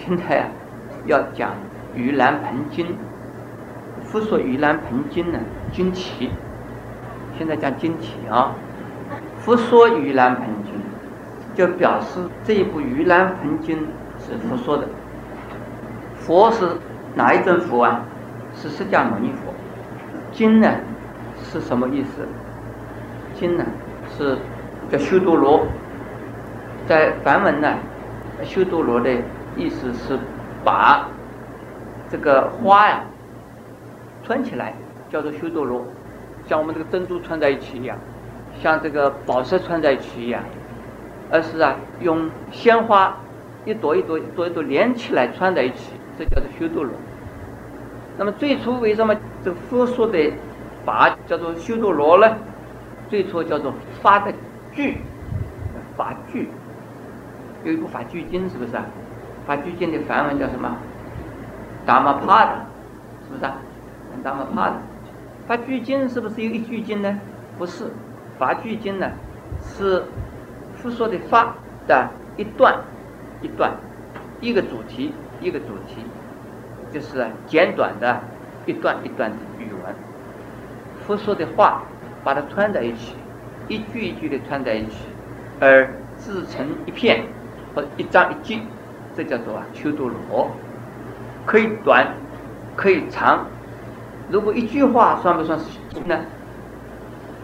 现在啊要讲《盂兰盆经》。复说《盂兰盆经》呢，经题。现在讲经题啊。复说《盂兰盆经》，就表示这一部《盂兰盆经》是复说的。佛是哪一尊佛啊？是释迦牟尼佛。经呢是什么意思？经呢是叫修多罗，在梵文呢，修多罗的意思是把这个花呀穿起来，叫做修多罗，像我们这个珍珠穿在一起一样，像这个宝石穿在一起一样，而是啊用鲜花一朵一朵一朵一朵连起来穿在一起，这叫做修多罗。那么最初为什么这佛说的法叫做修多罗呢？最初叫做发的具，法具，有一部法句经，是不是啊？法句经的梵文叫什么？达摩帕的，是不是啊？达摩帕的，法句经是不是有一句经呢？不是，法句经呢是佛说的法的一段一段，一个主题一个主题，就是简短的一段一段的语文。佛说的话。把它串在一起，一句一句的串在一起，而自成一片或一章一句，这叫做啊修多罗，可以短，可以长。如果一句话算不算是经呢？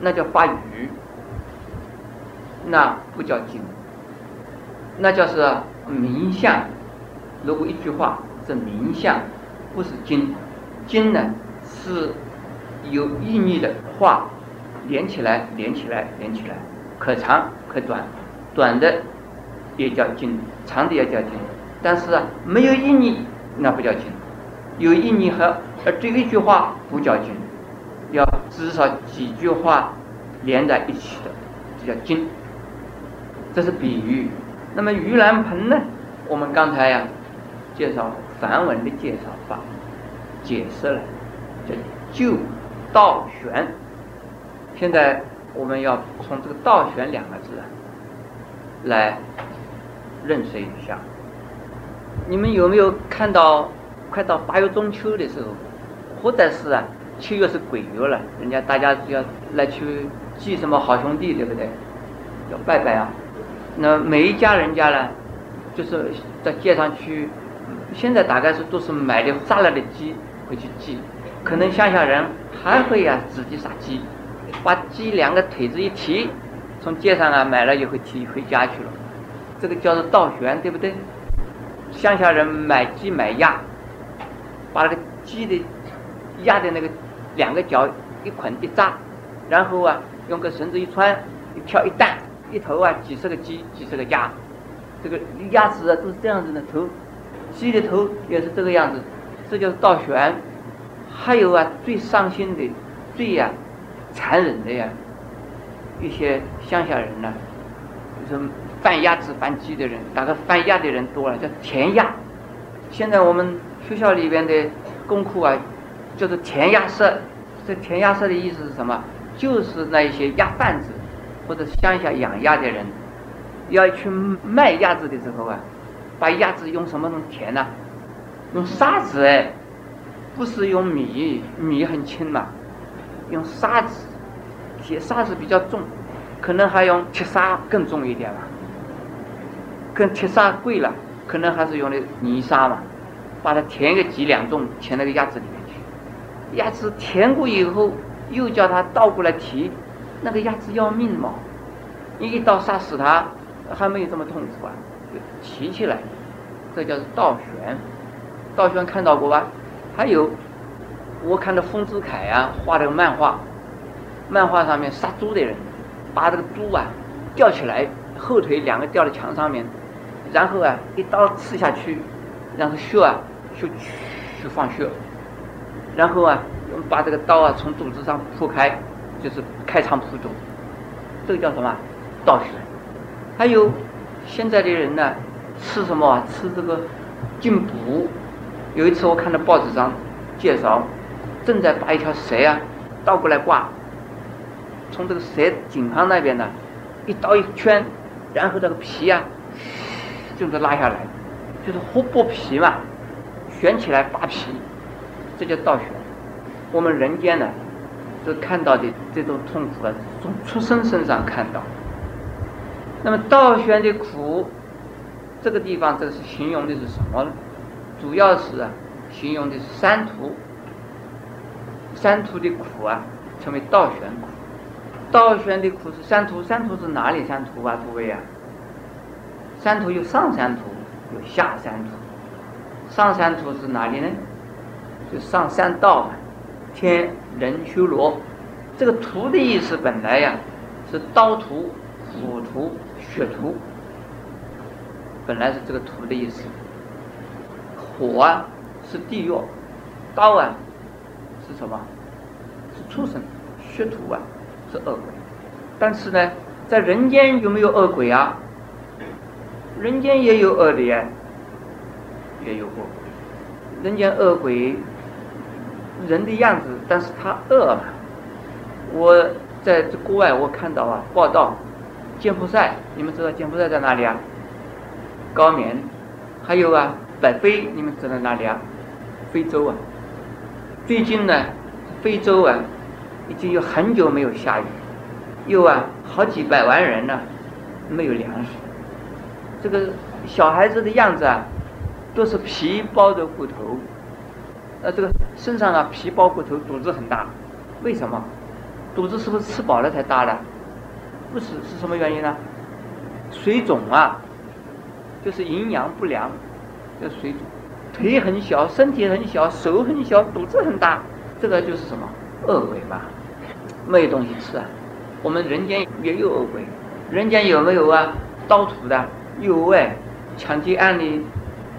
那叫发语，那不叫经，那叫是名相。如果一句话是名相，不是经，经呢是有意义的话。连起来，连起来，连起来，可长可短，短的也叫经，长的也叫经。但是啊，没有意义，那不叫经；有意义和而这一句话不叫经，要至少几句话连在一起的，这叫经。这是比喻。那么盂兰盆呢？我们刚才呀介绍梵文的介绍法，解释了，叫就道玄。现在我们要从这个“道悬”两个字来认识一下。你们有没有看到，快到八月中秋的时候，或者是啊七月是鬼月了，人家大家就要来去祭什么好兄弟，对不对？要拜拜啊。那每一家人家呢，就是在街上去，现在大概是都是买的杀了的鸡回去祭，可能乡下人还会呀自己杀鸡。把鸡两个腿子一提，从街上啊买了以后提回家去了，这个叫做倒悬，对不对？乡下人买鸡买鸭，把那个鸡的鸭的那个两个脚一捆一扎，然后啊用个绳子一穿，一挑一担，一头啊几十个鸡几十个鸭，这个鸭子啊都是这样子的头，鸡的头也是这个样子，这叫倒悬。还有啊最伤心的，最呀。残忍的呀，一些乡下人呢，就是贩鸭子、贩鸡的人，大概贩鸭的人多了，叫填鸭。现在我们学校里边的功课啊，叫做填鸭社。这填鸭社的意思是什么？就是那一些鸭贩子或者乡下养鸭的人，要去卖鸭子的时候啊，把鸭子用什么东西填呢？用沙子哎，不是用米，米很轻嘛。用沙子，铁砂子比较重，可能还用铁砂更重一点吧。跟铁砂贵了，可能还是用的泥沙嘛。把它填个几两重，填那个鸭子里面去。鸭子填过以后，又叫它倒过来提，那个鸭子要命嘛。你一刀杀死它，还没有这么痛苦啊，就提起来，这叫倒悬。倒悬看到过吧？还有。我看到丰子恺啊画的漫画，漫画上面杀猪的人，把这个猪啊吊起来，后腿两个吊在墙上面，然后啊一刀刺下去，然后血啊就去放血，然后啊把这个刀啊从肚子上剖开，就是开肠破肚，这个叫什么？倒血。还有现在的人呢，吃什么？吃这个进补。有一次我看到报纸上介绍。正在把一条蛇啊倒过来挂，从这个蛇颈旁那边呢，一刀一圈，然后这个皮啊就是拉下来，就是剥剥皮嘛，旋起来扒皮，这叫倒悬。我们人间呢，是看到的这种痛苦啊，从出生身上看到。那么倒悬的苦，这个地方这是形容的是什么呢？主要是啊，形容的是山途。山途的苦啊，称为倒悬苦。倒悬的苦是山途，山途是哪里山途啊？诸位啊，山途有上山途，有下山途。上山途是哪里呢？就上山道啊，天人修罗。这个途的意思本来呀，是刀途、斧途、血途，本来是这个途的意思。火啊是地狱，刀啊是什么？是畜生，血途啊是恶鬼。但是呢，在人间有没有恶鬼啊？人间也有恶的呀，也有过。人间恶鬼，人的样子，但是他恶嘛。我在国外我看到啊，报道，柬埔寨，你们知道柬埔寨在哪里啊？高棉，还有啊。北非，你们知道哪里啊？非洲啊。最近呢，非洲啊，已经有很久没有下雨，又啊，好几百万人呢，没有粮食。这个小孩子的样子啊，都是皮包着骨头，呃，这个身上啊皮包骨头，肚子很大。为什么？肚子是不是吃饱了才大的？不是，是什么原因呢？水肿啊，就是营养不良。这水肿，腿很小，身体很小，手很小，肚子很大，这个就是什么恶鬼嘛？没有东西吃啊。我们人间也有恶鬼，人间有没有啊？盗土的有哎，抢劫案里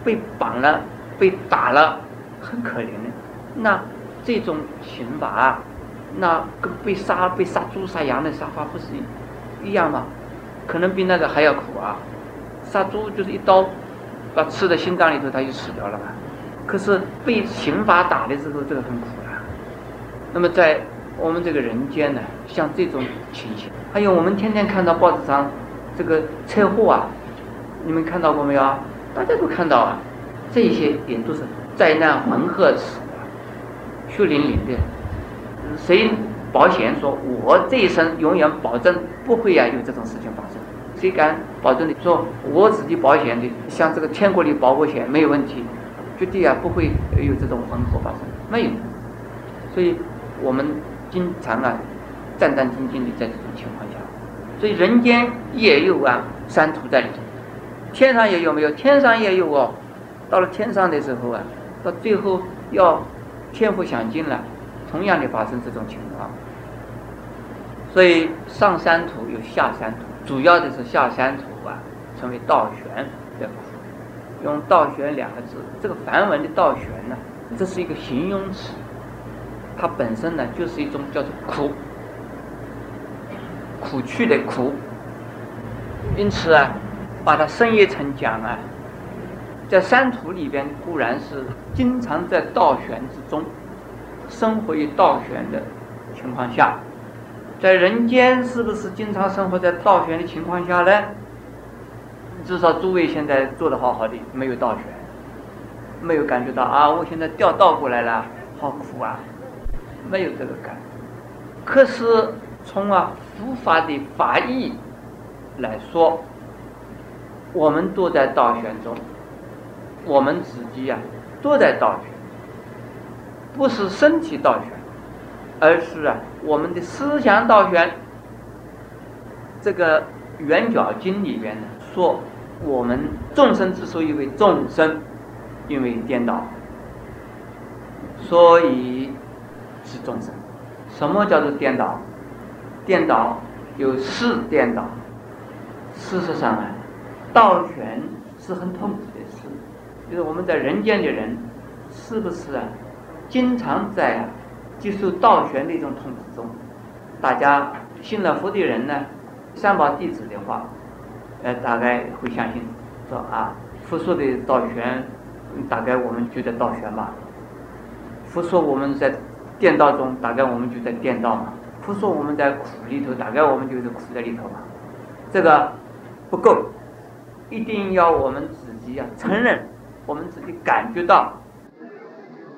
被绑了、被打了，很可怜的。那这种刑罚啊，那跟被杀、被杀猪、杀羊的杀法不是一样吗？可能比那个还要苦啊。杀猪就是一刀。把刺的心脏里头，他就死掉了嘛。可是被刑罚打的时候，这个很苦啊。那么在我们这个人间呢，像这种情形，还有我们天天看到报纸上这个车祸啊，你们看到过没有啊？大家都看到啊，这些点都是灾难混合死的，血淋淋的。谁保险说我这一生永远保证不会呀有这种事情发生？谁敢保证的？说我自己保险的，像这个天国里保过险没有问题，绝对啊不会有这种混合发生，没有。所以我们经常啊战战兢兢的在这种情况下，所以人间也有啊山途在里头，天上也有没有？天上也有哦。到了天上的时候啊，到最后要天福享尽了，同样的发生这种情况。所以上山途有下山途。主要的是下山途啊，称为倒悬对吧。用倒悬两个字，这个梵文的倒悬呢，这是一个形容词，它本身呢就是一种叫做苦，苦去的苦。因此啊，把它深一层讲啊，在山途里边固然是经常在倒悬之中，生活于倒悬的情况下。在人间是不是经常生活在倒悬的情况下呢？至少诸位现在做的好好的，没有倒悬，没有感觉到啊，我现在掉倒过来了，好苦啊，没有这个感。可是从啊佛法的法义来说，我们都在倒悬中，我们自己啊都在倒悬，不是身体倒悬。而是啊，我们的思想倒悬。这个《圆角经》里边呢说，我们众生之所以为众生，因为颠倒，所以是众生。什么叫做颠倒？颠倒有四颠倒。事实上啊，道悬是很痛苦的事。就是我们在人间的人，是不是啊，经常在。接受道悬的一种痛苦中，大家信了佛的人呢，三宝弟子的话，呃，大概会相信，说啊，佛说的道悬，大概我们就在道悬嘛。佛说我们在颠倒中，大概我们就在颠倒嘛。佛说我们在苦里头，大概我们就是苦在里头嘛。这个不够，一定要我们自己要承认，我们自己感觉到，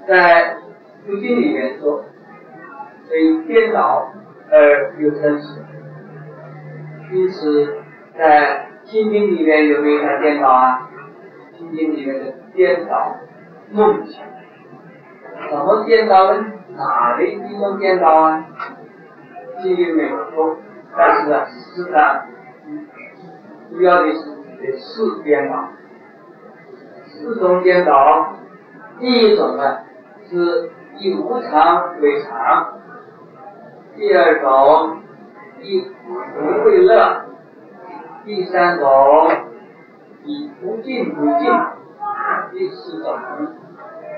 在《易经》里面说，为颠倒而有真实，因此在《心经》里面有没有讲颠倒啊？《心经》里面的颠倒梦想，怎么颠倒呢？哪里地方颠倒啊？《心经》里面说，但是啊，事实上主要的是。这四颠倒，四种颠倒，第一种呢是以无常为常，第二种以苦为乐，第三种以不净为净，第四种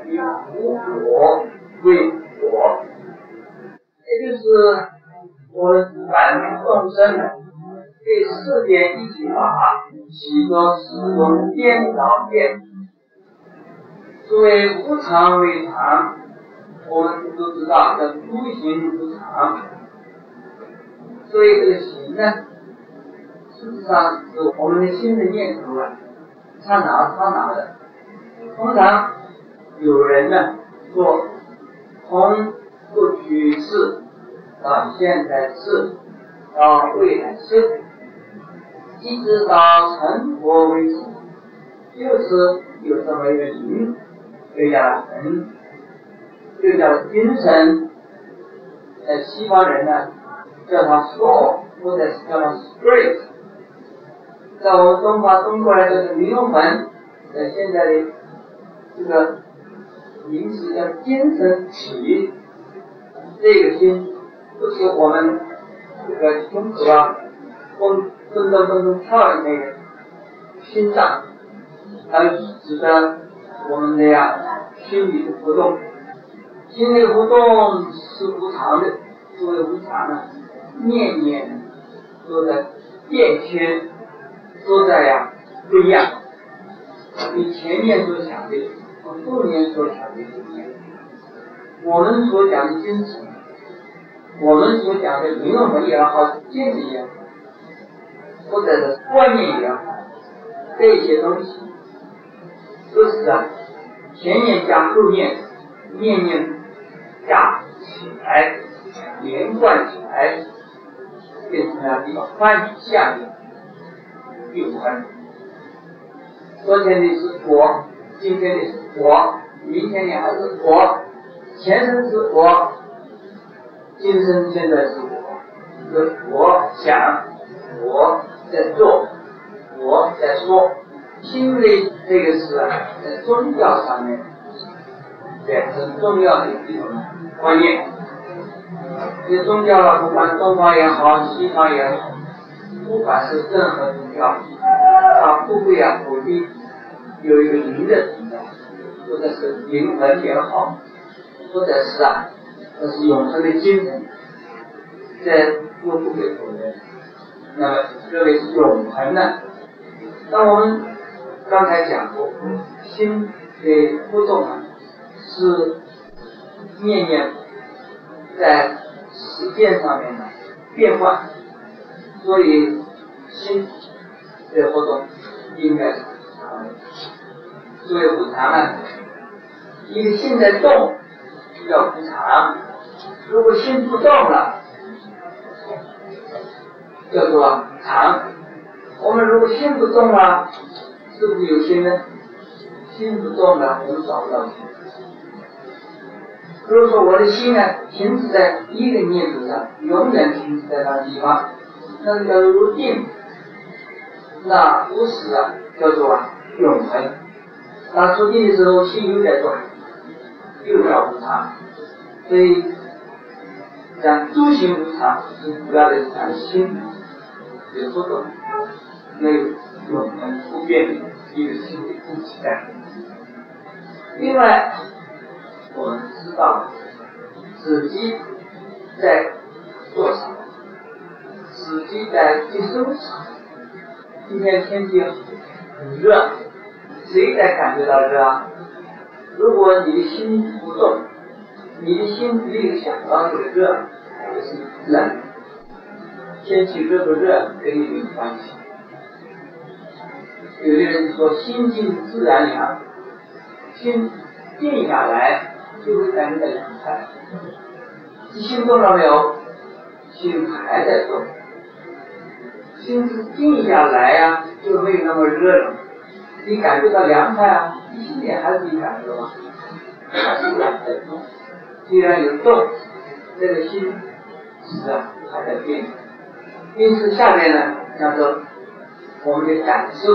以无我为我，也就是我们众生。这四点一起法起着四种颠倒变。作为无常为常，我们都知道叫诸行无常。所以这个行呢，事实上是我们的心的念头啊，刹那刹那的。通常有人呢说，从过去式到现在式到未来式。一直到成佛为止，就是有这么一个灵，就叫神，就叫精神。在西方人呢，叫它 soul，或者是叫它 spirit。在我们中华中国人就是灵魂，在现在的这个名词叫精神体。这个心就是我们这个胸口啊，风。咚咚咚咚跳的那个心脏，它指的我们的呀心理的活动，心理活动是无常的，作为无常呢，念念都在变迁，都在呀不一样。你前面所想的和后面所想的不一样。我们所讲的精神，我们所讲的灵魂也好，见识也好。或者是观念也好，这些东西都是啊，前面加后面，念念加起来，连贯起来，变成了一个欢喜下面有关。昨天的是我，今天的是我，明天的还是我，前生是我，今生现在是我，是我想我。在做，我在说，心为这个是在宗教上面，也很重要的一种观念。这宗教啊，不管东方也好，西方也好，不管是任何宗教，它不会啊否定有一个灵的存在，或者是灵魂也好，或者是啊，这是永恒的精神，这都不会否认。那么，这为是永恒的。那我们刚才讲过，心的波动啊，是念念在实践上面的变化，所以心的活动应该是常的。所以无常呢，一个心在动，要补偿；如果心不动了，叫做常。我们如果心不动了，是不是有心呢？心不动了，我们找不到心。如果说我的心呢，停止在一个念头上，永远停止在那个地方，那个叫做定。那不是啊，叫做永恒。那出定的时候，心又在动，又叫无常。所以讲诸行无常，是主要的是讲心。有多种，那永恒不变的一个心理空气在。另外，我们知道自己在做什么，自己在接收什么。今天天气很热，谁在感觉到热？如果你的心不动，你的心没有想到这个热，就是冷。天气热不热跟你没关系。有的人说心静自然凉，心静下来就会感觉到凉快。你心动了没有？心还在动。心是静下来呀，就没有那么热了。你感觉到凉快啊？一心点还是你感觉吗？还是在动。既然有动，这个心是啊还在变。因此下面呢，叫做我们的感受。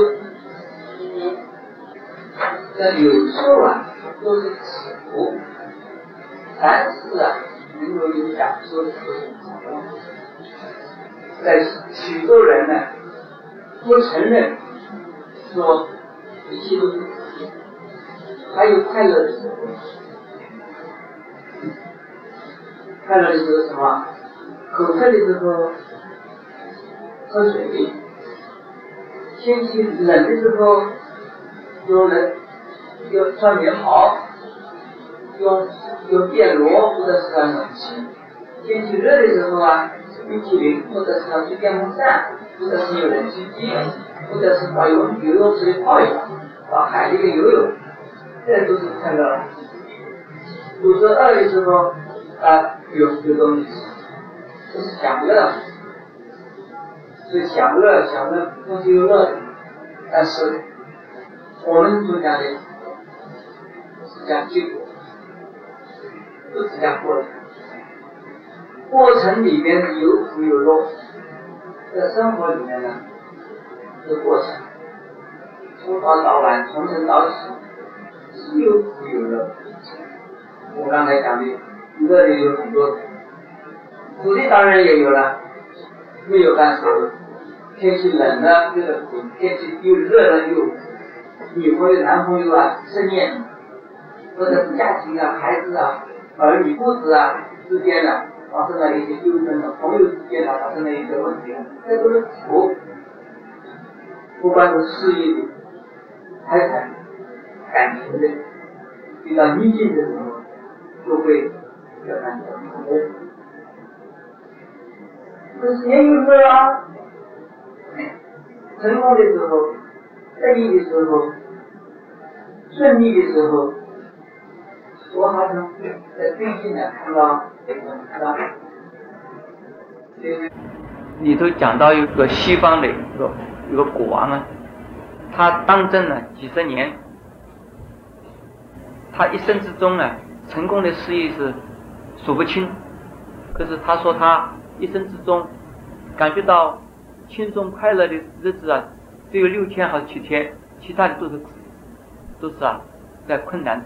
这有时候啊，都是苦，但是啊，能够有感受的时候，在许多人呢，不承认说一切都是，还有快乐的时候。快乐的时候什么？口渴的时候喝水，天气冷的时候有人。要穿棉袍，用用电炉或者是暖气。天气热的时候啊，冰淇淋或者是吹电风扇，或者是有冷气机，或者是把游游泳池里泡一泡，到海里面游泳，这都是快乐。肚子饿的时候啊，有有东西吃，这是享乐，是享乐享乐东西又乐，但是我们所讲的。讲结果，不是讲过程。过程里面有苦有乐，在生活里面呢，是过程。从早到晚，从晨到起，是有苦有乐。我刚才讲的，乐的有很多，苦的当然也有了。没有干什么，天气冷了觉得苦，天气又热了又。女朋友男朋友啊，生厌。或者是家庭啊、孩子啊、儿女父子啊之间呢，发生了一些纠纷的，朋友之间呢发生了一些问题，这都是苦。不管是事业的、财产、感情的，遇到逆境的时候，都会要感到苦。这是也有乐啊，成功的时候、得意的时候、顺利的时候。我好像在最近呢看到，看到，里头讲到一个西方的一个一个国王啊，他当政了几十年，他一生之中呢成功的事业是数不清，可是他说他一生之中感觉到轻松快乐的日子啊，只有六天和七天，其他的都是都是啊在困难。